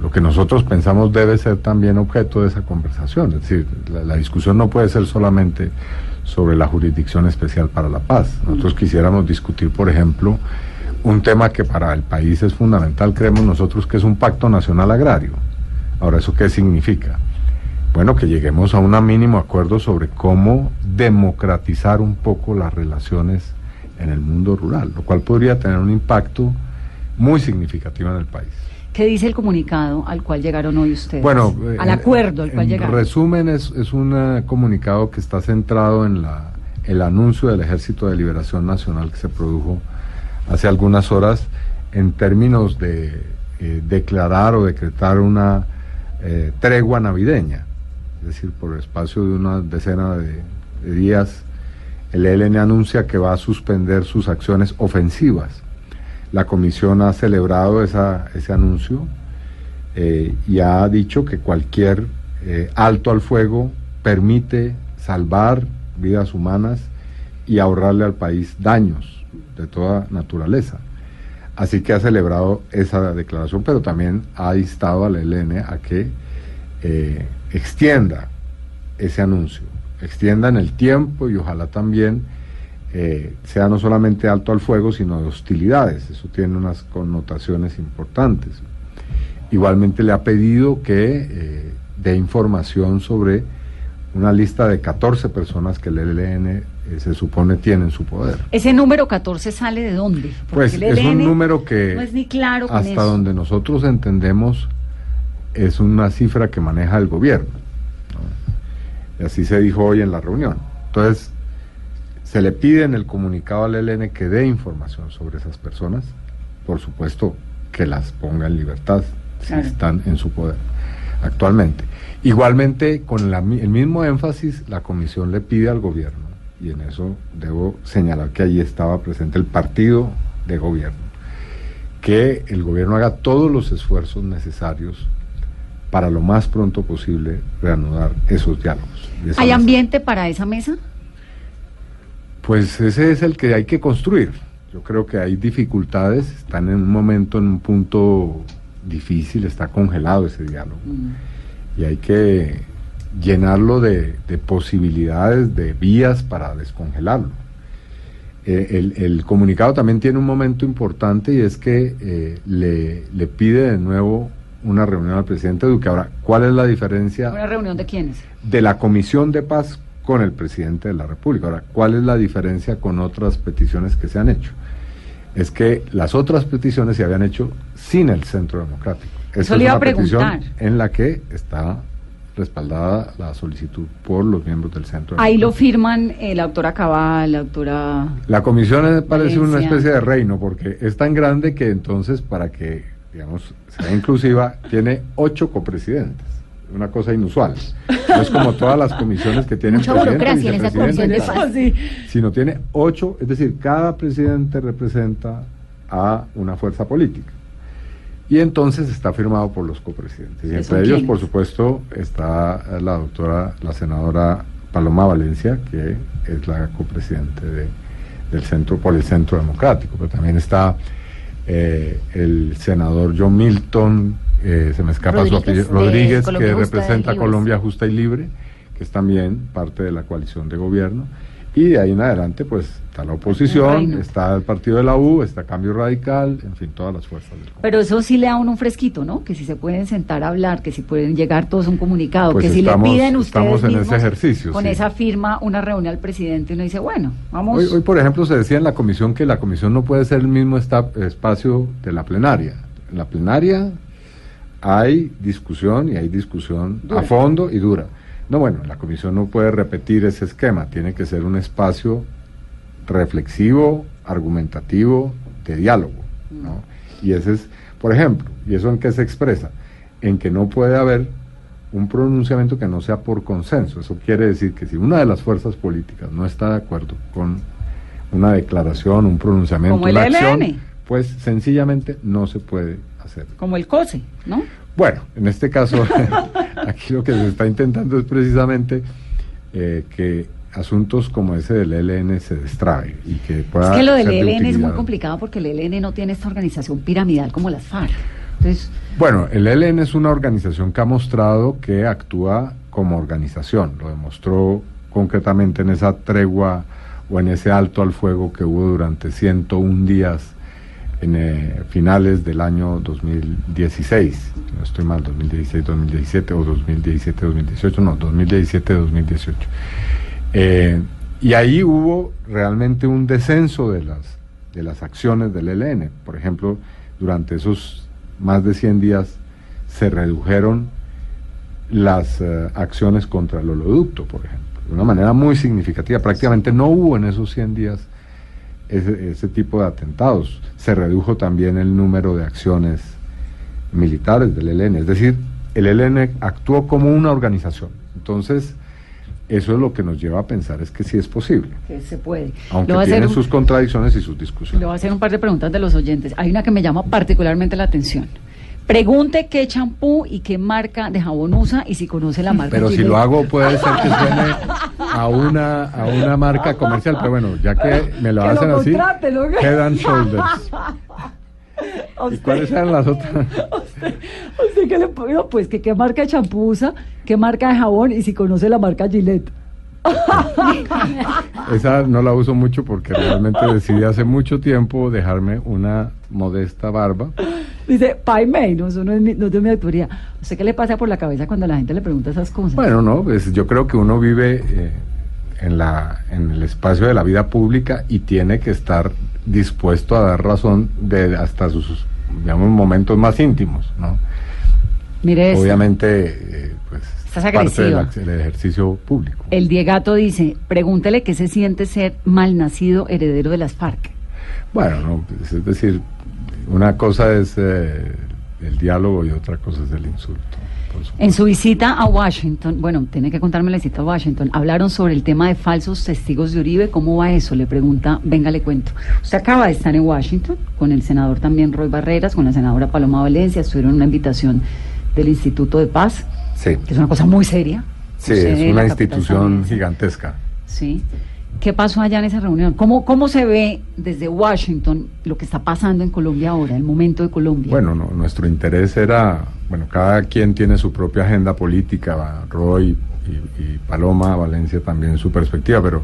D: lo que nosotros pensamos debe ser también objeto de esa conversación. Es decir, la, la discusión no puede ser solamente sobre la jurisdicción especial para la paz. Nosotros quisiéramos discutir, por ejemplo, un tema que para el país es fundamental, creemos nosotros que es un pacto nacional agrario. Ahora, ¿eso qué significa? Bueno, que lleguemos a un mínimo acuerdo sobre cómo democratizar un poco las relaciones en el mundo rural, lo cual podría tener un impacto muy significativo en el país.
B: ¿Qué dice el comunicado al cual llegaron hoy ustedes?
D: Bueno,
B: al acuerdo al cual llegaron.
D: En resumen, es, es un eh, comunicado que está centrado en la, el anuncio del Ejército de Liberación Nacional que se produjo hace algunas horas en términos de eh, declarar o decretar una eh, tregua navideña, es decir, por el espacio de una decena de, días, el ELN anuncia que va a suspender sus acciones ofensivas. La comisión ha celebrado ese anuncio eh, y ha dicho que cualquier eh, alto al fuego permite salvar vidas humanas y ahorrarle al país daños de toda naturaleza. Así que ha celebrado esa declaración, pero también ha instado al ELN a que eh, extienda ese anuncio, extienda en el tiempo y ojalá también eh, sea no solamente alto al fuego, sino de hostilidades. Eso tiene unas connotaciones importantes. Igualmente le ha pedido que eh, dé información sobre una lista de 14 personas que el ELN se supone tiene en su poder.
B: ¿Ese número 14 sale de dónde? Porque
D: Pues es un número que
B: no es ni claro
D: hasta
B: eso.
D: donde nosotros entendemos es una cifra que maneja el gobierno. ¿no? Y así se dijo hoy en la reunión. Entonces, se le pide en el comunicado al ELN que dé información sobre esas personas, por supuesto que las ponga en libertad si están en su poder actualmente. Igualmente, con la el mismo énfasis, la comisión le pide al gobierno, y en eso debo señalar que allí estaba presente el partido de gobierno, que el gobierno haga todos los esfuerzos necesarios para lo más pronto posible reanudar esos diálogos.
B: ¿Hay
D: mesa.
B: ambiente para esa mesa?
D: Pues ese es el que hay que construir. Yo creo que hay dificultades, están en un momento, en un punto difícil, está congelado ese diálogo. Y hay que llenarlo de, de posibilidades, de vías para descongelarlo. Eh, el, el comunicado también tiene un momento importante y es que eh, le, le pide de nuevo una reunión al presidente Duque. Ahora, ¿cuál es la diferencia?
B: ¿Una reunión de quiénes?
D: de la Comisión de Paz con el presidente de la República. Ahora, ¿cuál es la diferencia con otras peticiones que se han hecho? Es que las otras peticiones se habían hecho sin el Centro Democrático.
B: Eso
D: Esta
B: le
D: es
B: iba a
D: petición en la que está respaldada la solicitud por los miembros del Centro
B: Ahí lo firman eh, la doctora Cabal, la doctora...
D: La comisión parece una especie de reino porque es tan grande que entonces para que, digamos, sea inclusiva, tiene ocho copresidentes. Una cosa inusual. No es como todas las comisiones que tienen
C: Mucha
D: presidente,
C: burocracia en esa comisión de paz.
D: sino tiene ocho, es decir, cada presidente representa a una fuerza política. Y entonces está firmado por los copresidentes. Y
B: ¿Que
D: entre ellos,
B: quiénes?
D: por supuesto, está la doctora, la senadora Paloma Valencia, que es la copresidente de- del centro, por el Centro Democrático. Pero también está eh, el senador John Milton, eh, se me escapa su
C: Rodríguez,
D: apellido,
C: de
D: Rodríguez, que representa. Colombia Justa y Libre, que es también parte de la coalición de gobierno. Y de ahí en adelante, pues está la oposición, está el partido de la U, está Cambio Radical, en fin, todas las fuerzas del Congreso.
B: Pero eso sí le da a uno un fresquito, ¿no? Que si se pueden sentar a hablar, que si pueden llegar todos a un comunicado,
D: Pues
B: que si
D: estamos-
B: le piden ustedes
D: estamos en ese ejercicio,
B: con
D: sí.
B: esa firma una reunión al presidente y uno dice, bueno, vamos...
D: Hoy, hoy, por ejemplo, se decía en la comisión que la comisión no puede ser el mismo esta- espacio de la plenaria. En la plenaria hay discusión y hay discusión
B: Dura.
D: a fondo y dura. No, bueno, la comisión no puede repetir ese esquema, tiene que ser un espacio reflexivo, argumentativo, de diálogo. ¿no? Y ese es, por ejemplo, ¿y eso en qué se expresa? En que no puede haber un pronunciamiento que no sea por consenso. Eso quiere decir que si una de las fuerzas políticas no está de acuerdo con una declaración, un pronunciamiento,
B: Como el
D: una acción,
B: ELN.
D: pues sencillamente no se puede hacer.
B: Como el COSE, ¿no?
D: Bueno, en este caso, aquí lo que se está intentando es precisamente eh, que asuntos como ese del ELN se destrabe y que pueda
B: Es que lo del
D: de
B: ELN es muy complicado porque el ELN no tiene esta organización piramidal como las FARC. Entonces,
D: Bueno, el ELN es una organización que ha mostrado que actúa como organización. Lo demostró concretamente en esa tregua o en ese alto al fuego que hubo durante 101 días en eh, finales del año 2016. si No estoy mal, 2016-2017 o 2017-2018, no, 2017-2018. Eh, y ahí hubo realmente un descenso de las, de las acciones del ELN. Por ejemplo, durante esos más de 100 días se redujeron las eh, acciones contra el oleoducto, por ejemplo, de una manera muy significativa. Prácticamente no hubo en esos 100 días ese, ese tipo de atentados. Se redujo también el número de acciones militares del ELN. Es decir, el ELN actuó como una organización. Entonces, eso es lo que nos lleva a pensar es que sí es posible,
B: que se puede.
D: aunque
B: Le voy a hacer
D: tiene
B: un-
D: sus contradicciones y sus
B: Le
D: discusiones.
B: voy a hacer un par de preguntas de los oyentes. Hay una que me llama particularmente la atención. Pregunte qué champú y qué marca de jabón usa y si conoce la marca.
D: Pero si lo hago puede ser que suene a una, a una marca comercial, pero bueno, ya que me lo
B: Que lo
D: hacen así,
B: contrate, ¿no?
D: Head and Shoulders.
B: ¿A
D: ¿Y
B: usted-
D: cuáles eran las otras?
B: a usted qué le no, Pues que qué marca de champú usa, qué marca de jabón y si conoce la marca Gillette.
D: Esa no la uso mucho porque realmente decidí hace mucho tiempo dejarme una modesta barba.
B: Dice, Pai Mei, no, eso no es, mi, no es de mi autoría. ¿Usted qué le pasa por la cabeza cuando la gente le pregunta esas cosas?
D: Bueno, no, pues yo creo que uno vive eh, en, la, en el espacio de la vida pública y tiene que estar dispuesto a dar razón de hasta sus, digamos, momentos más íntimos, ¿no?
B: Mire.
D: Obviamente, eh, pues,
B: Estás
D: parte del, del ejercicio público.
B: El Diegato dice, pregúntele qué se siente ser malnacido heredero de las FARC.
D: Bueno, no, pues, es decir, una cosa es eh, el diálogo y otra cosa es el insulto.
B: En su visita a Washington, bueno, tiene que contarme la visita a Washington, hablaron sobre el tema de falsos testigos de Uribe. ¿Cómo va eso? Le pregunta, venga, le cuento. Usted acaba de estar en Washington con el senador también Roy Barreras, con la senadora Paloma Valencia, estuvieron una invitación del Instituto de Paz,
D: Sí,
B: que es una cosa muy seria.
D: sí, es una institución gigantesca.
B: Sí. ¿Qué pasó allá en esa reunión? ¿Cómo, ¿Cómo se ve desde Washington lo que está pasando en Colombia ahora, el momento de Colombia?
D: Bueno, no, nuestro interés era, bueno, cada quien tiene su propia agenda política, Roy y, y Paloma, Valencia también su perspectiva, pero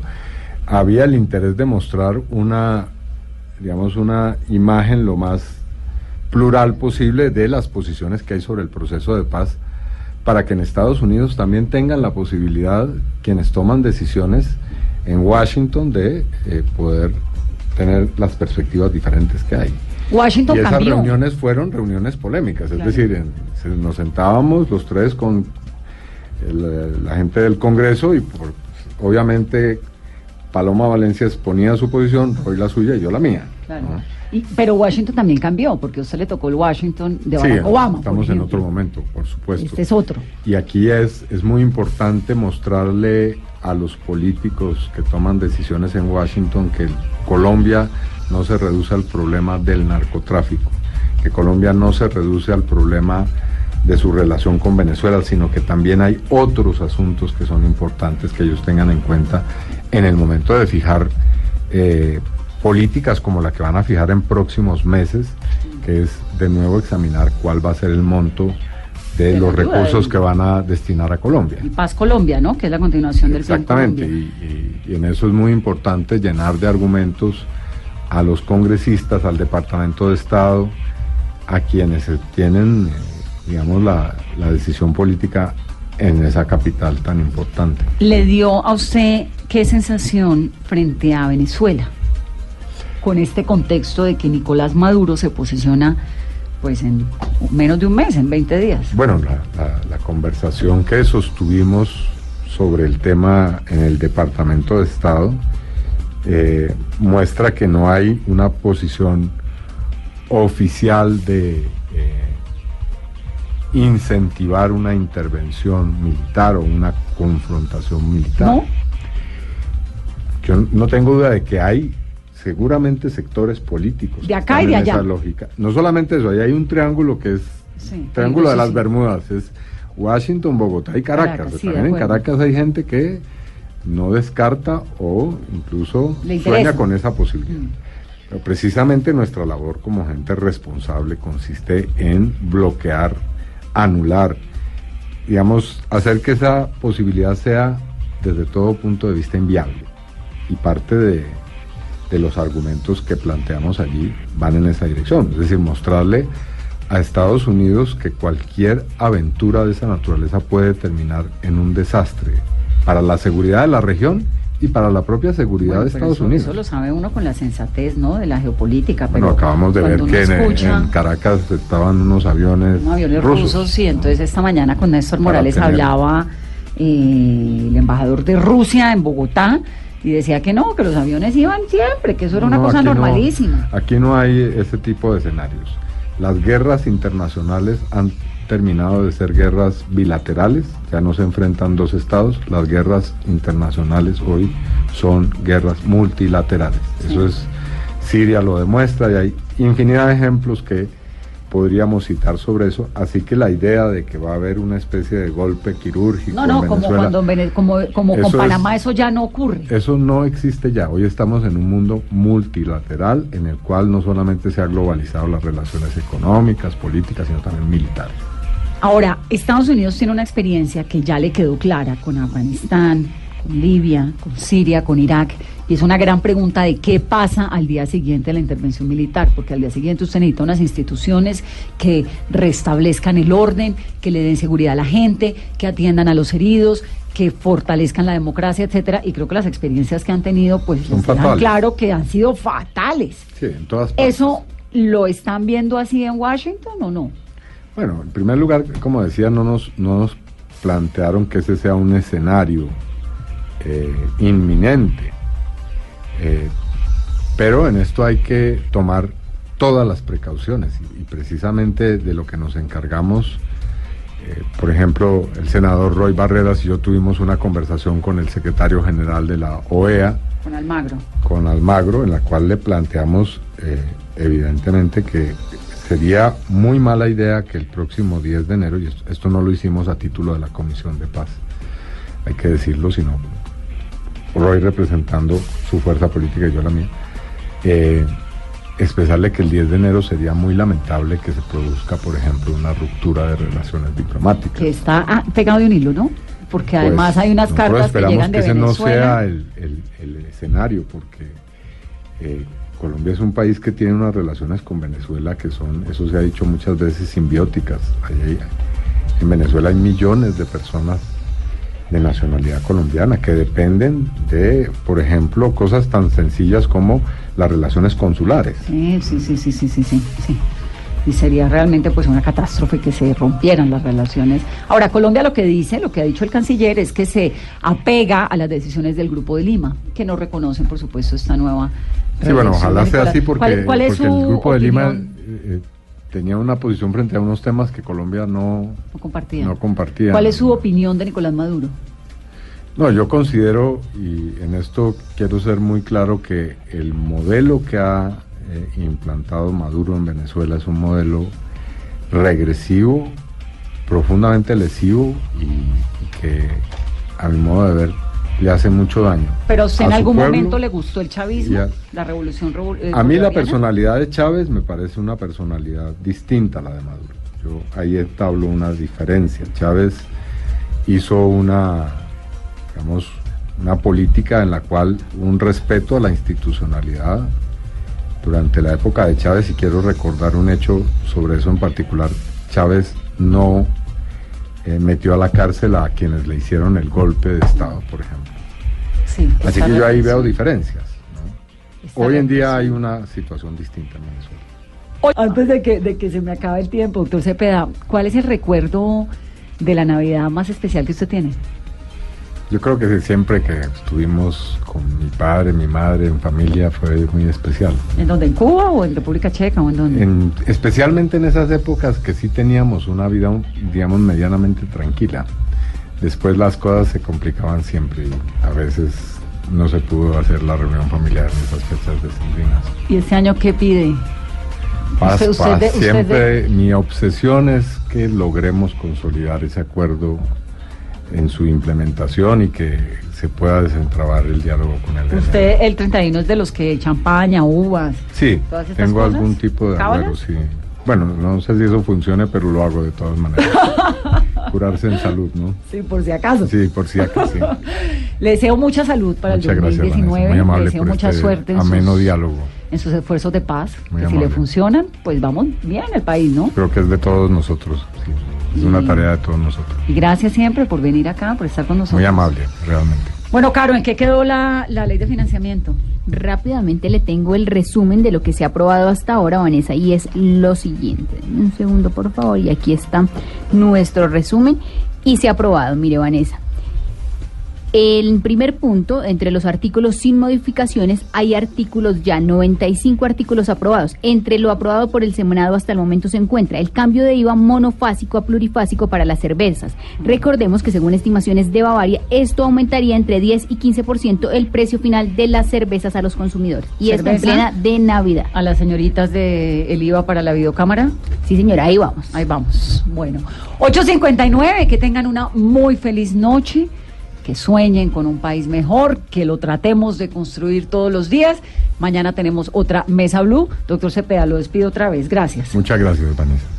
D: había el interés de mostrar una, digamos, una imagen lo más plural posible de las posiciones que hay sobre el proceso de paz, para que en Estados Unidos también tengan la posibilidad, quienes toman decisiones en Washington, de eh, poder tener las perspectivas diferentes que hay.
B: Washington
D: Y esas
B: cambió.
D: reuniones fueron reuniones polémicas,
B: Claro.
D: es decir, nos sentábamos los tres con el- la gente del Congreso y por- obviamente Paloma Valencia exponía su posición, Roy la suya y yo la mía.
B: Claro.
D: ¿no?
B: Y- pero Washington también cambió, porque a usted le tocó el Washington de
D: Sí,
B: Barack Obama. por
D: estamos en otro momento, por supuesto.
B: Este es otro.
D: Y aquí es, es muy importante mostrarle a los políticos que toman decisiones en Washington que Colombia no se reduce al problema del narcotráfico, que Colombia no se reduce al problema de su relación con Venezuela, sino que también hay otros asuntos que son importantes que ellos tengan en cuenta en el momento de fijar eh, políticas como la que van a fijar en próximos meses, que es de nuevo examinar cuál va a ser el monto de, los recursos
B: del-
D: que van a destinar a Colombia.
B: Y Paz Colombia, ¿no? Que es la continuación del Plan
D: Exactamente, y, y- y en eso es muy importante llenar de argumentos a los congresistas, al Departamento de Estado, a quienes tienen, digamos, la, la decisión política en esa capital tan importante.
B: ¿Le dio a usted qué sensación frente a Venezuela? Con este contexto de que Nicolás Maduro se posiciona pues en menos de un mes, en 20 días.
D: Bueno, la, la- la conversación que sostuvimos sobre el tema en el Departamento de Estado eh, muestra que no hay una posición oficial de eh, incentivar una intervención militar o una confrontación militar.
B: ¿No?
D: Yo no tengo duda de que hay seguramente sectores políticos
B: De acá y de allá.
D: esa lógica. No solamente eso, ahí hay un triángulo que es
B: Sí,
D: triángulo de las
B: sí.
D: Bermudas, es Washington, Bogotá y Caracas.
B: Caracas, sí,
D: También en. Caracas hay gente que no descarta o incluso sueña con esa posibilidad.
B: Mm.
D: Pero precisamente nuestra labor como gente responsable consiste en bloquear, anular, digamos, hacer que esa posibilidad sea desde todo punto de vista inviable. Y parte de, de los argumentos que planteamos allí van en esa dirección. Es decir, mostrarle a Estados Unidos que cualquier aventura de esa naturaleza puede terminar en un desastre para la seguridad de la región y para la propia seguridad
B: Bueno,
D: de Estados
B: eso,
D: Unidos.
B: eso lo sabe uno con la sensatez, ¿no? De la geopolítica.
D: Bueno,
B: pero
D: acabamos de ver que
B: uno
D: en,
B: escucha
D: en Caracas estaban unos aviones,
B: unos aviones rusos. y entonces esta mañana con Néstor Morales
D: tener-
B: hablaba eh, el embajador de Rusia en Bogotá y decía que no, que los aviones iban siempre, que eso era una cosa
D: aquí no-
B: normalísima.
D: aquí no hay ese tipo de escenarios. Las guerras internacionales han terminado de ser guerras bilaterales, ya no se enfrentan dos estados, las guerras internacionales hoy son guerras multilaterales. Eso es, Siria lo demuestra y hay infinidad de ejemplos que podríamos citar sobre eso, así que la idea de que va a haber una especie de golpe quirúrgico
B: No, no,
D: en
B: como cuando en como, como con
D: es-
B: Panamá eso ya no ocurre.
D: eso no existe ya. Hoy estamos en un mundo multilateral en el cual no solamente se han globalizado las relaciones económicas, políticas, sino también militares.
B: Ahora, Estados Unidos tiene una experiencia que ya le quedó clara con Afganistán, con Libia, con Siria, con Irak. Y es una gran pregunta de qué pasa al día siguiente de la intervención militar, porque al día siguiente usted necesita unas instituciones que restablezcan el orden, que le den seguridad a la gente, que atiendan a los heridos, que fortalezcan la democracia, etcétera. Y creo que las experiencias que han tenido, pues,
D: Son
B: les dejan claro que han sido fatales.
D: Sí, en todas partes.
B: ¿Eso lo están viendo así en Washington o no?
D: Bueno, en primer lugar, como decía, no nos, no nos plantearon que ese sea un escenario eh, inminente. Eh, pero en esto hay que tomar todas las precauciones y, y precisamente de lo que nos encargamos, eh, por ejemplo, el senador Roy Barreras y yo tuvimos una conversación con el secretario general de la OEA,
B: Con Almagro.
D: con Almagro, en la cual le planteamos eh, evidentemente que sería muy mala idea que el próximo 10 de enero, y esto, esto no lo hicimos a título de la Comisión de Paz, hay que decirlo, sino Roy representando su fuerza política y yo la mía, eh, expresarle que el 10 de enero sería muy lamentable que se produzca, por ejemplo, una ruptura de relaciones diplomáticas.
B: Que está ah, pegado de un hilo, ¿no? Porque además
D: Pues,
B: hay unas cartas que
D: esperamos
B: llegan de
D: ese no
B: Venezuela.
D: sea el, el- el escenario, porque eh, Colombia es un país que tiene unas relaciones con Venezuela que son, eso se ha dicho muchas veces, simbióticas. Ahí en Venezuela hay millones de personas de nacionalidad colombiana que dependen de, por ejemplo, cosas tan sencillas como las relaciones consulares.
B: Sí, sí, sí, sí, sí, sí, sí, sí. Y sería realmente pues una catástrofe que se rompieran las relaciones. Ahora, Colombia lo que dice, lo que ha dicho el canciller, es que se apega a las decisiones del Grupo de Lima, que no reconocen, por supuesto, esta nueva.
D: Sí, bueno, ojalá sea así porque,
B: ¿Cuál, cuál es
D: porque el Grupo de Lima eh, tenía una posición frente a unos temas que Colombia no,
B: No compartida.
D: no compartía.
B: ¿Cuál es su opinión de Nicolás Maduro?
D: No, yo considero, y en esto quiero ser muy claro, que el modelo que ha eh, implantado Maduro en Venezuela es un modelo regresivo, profundamente lesivo y, y que, a mi modo de ver, le hace mucho daño.
B: Pero usted en algún
D: pueblo
B: momento le gustó el chavismo,
D: a-
B: la revolución revo- eh,
D: A mí la personalidad de Chávez me parece una personalidad distinta a la de Maduro. Yo ahí establo una diferencia. Chávez hizo una, digamos, una política en la cual un respeto a la institucionalidad durante la época de Chávez, y quiero recordar un hecho sobre eso en particular, Chávez no eh, metió a la cárcel a quienes le hicieron el golpe de Estado, por ejemplo.
B: Sí,
D: Así que yo ahí veo diferencias. ¿no? Hoy en día hay una situación distinta en Venezuela.
B: Antes de que, de que se me acabe el tiempo, doctor Cepeda, ¿cuál es el recuerdo de la Navidad más especial que usted tiene?
D: Yo creo que siempre que estuvimos con mi padre, mi madre, en familia, fue muy especial.
B: ¿En dónde? ¿En Cuba o en República Checa o en dónde?
D: En- especialmente en esas épocas que sí teníamos una vida, digamos, medianamente tranquila. Después las cosas se complicaban siempre y a veces no se pudo hacer la reunión familiar en esas fechas decembrinas.
B: ¿Y este año qué pide?
D: Paz,
B: Usted-
D: paz.
B: usted
D: Siempre mi obsesión es que logremos consolidar ese acuerdo en su implementación y que se pueda desentrabar el diálogo con el.
B: Usted el 31 es de los que champaña, uvas.
D: Sí,
B: todas estas
D: tengo
B: cosas?
D: algún tipo de agüero, sí. Bueno, no sé si eso funcione, pero lo hago de todas maneras. Curarse en salud, ¿no?
B: Sí, por si acaso.
D: Sí, por si acaso. sí.
B: Le deseo mucha salud para
D: Muchas
B: el
D: gracias,
B: 2019.
D: Vanessa. Muy amable
B: Le deseo
D: por
B: mucha
D: este
B: suerte en
D: ameno
B: sus,
D: diálogo.
B: en sus esfuerzos de paz.
D: Muy
B: que si le funcionan, pues vamos bien el país, ¿no?
D: Creo que es de todos nosotros. sí. Es una tarea de todos nosotros.
B: Y gracias siempre por venir acá, por estar con nosotros.
D: Muy amable, realmente.
B: Bueno, Caro, ¿en qué quedó la, la ley de financiamiento?
C: Rápidamente le tengo el resumen de lo que se ha aprobado hasta ahora, Vanessa, y es lo siguiente. Un segundo, por favor, y aquí está nuestro resumen. Y se ha aprobado, mire, Vanessa. El primer punto, entre los artículos sin modificaciones, hay artículos ya, 95 artículos aprobados. Entre lo aprobado por el Senado hasta el momento se encuentra el cambio de IVA monofásico a plurifásico para las cervezas. Recordemos que según estimaciones de Bavaria, esto aumentaría entre 10 y 15% el precio final de las cervezas a los consumidores. Y esto en plena de Navidad.
B: A las señoritas de el IVA para la videocámara.
C: Sí, señora, ahí vamos.
B: Ahí vamos. Bueno, 8.59, que tengan una muy feliz noche, que sueñen con un país mejor, que lo tratemos de construir todos los días. Mañana tenemos otra Mesa Blue. Doctor Cepeda, lo despido otra vez. Gracias.
D: Muchas gracias, Vanessa.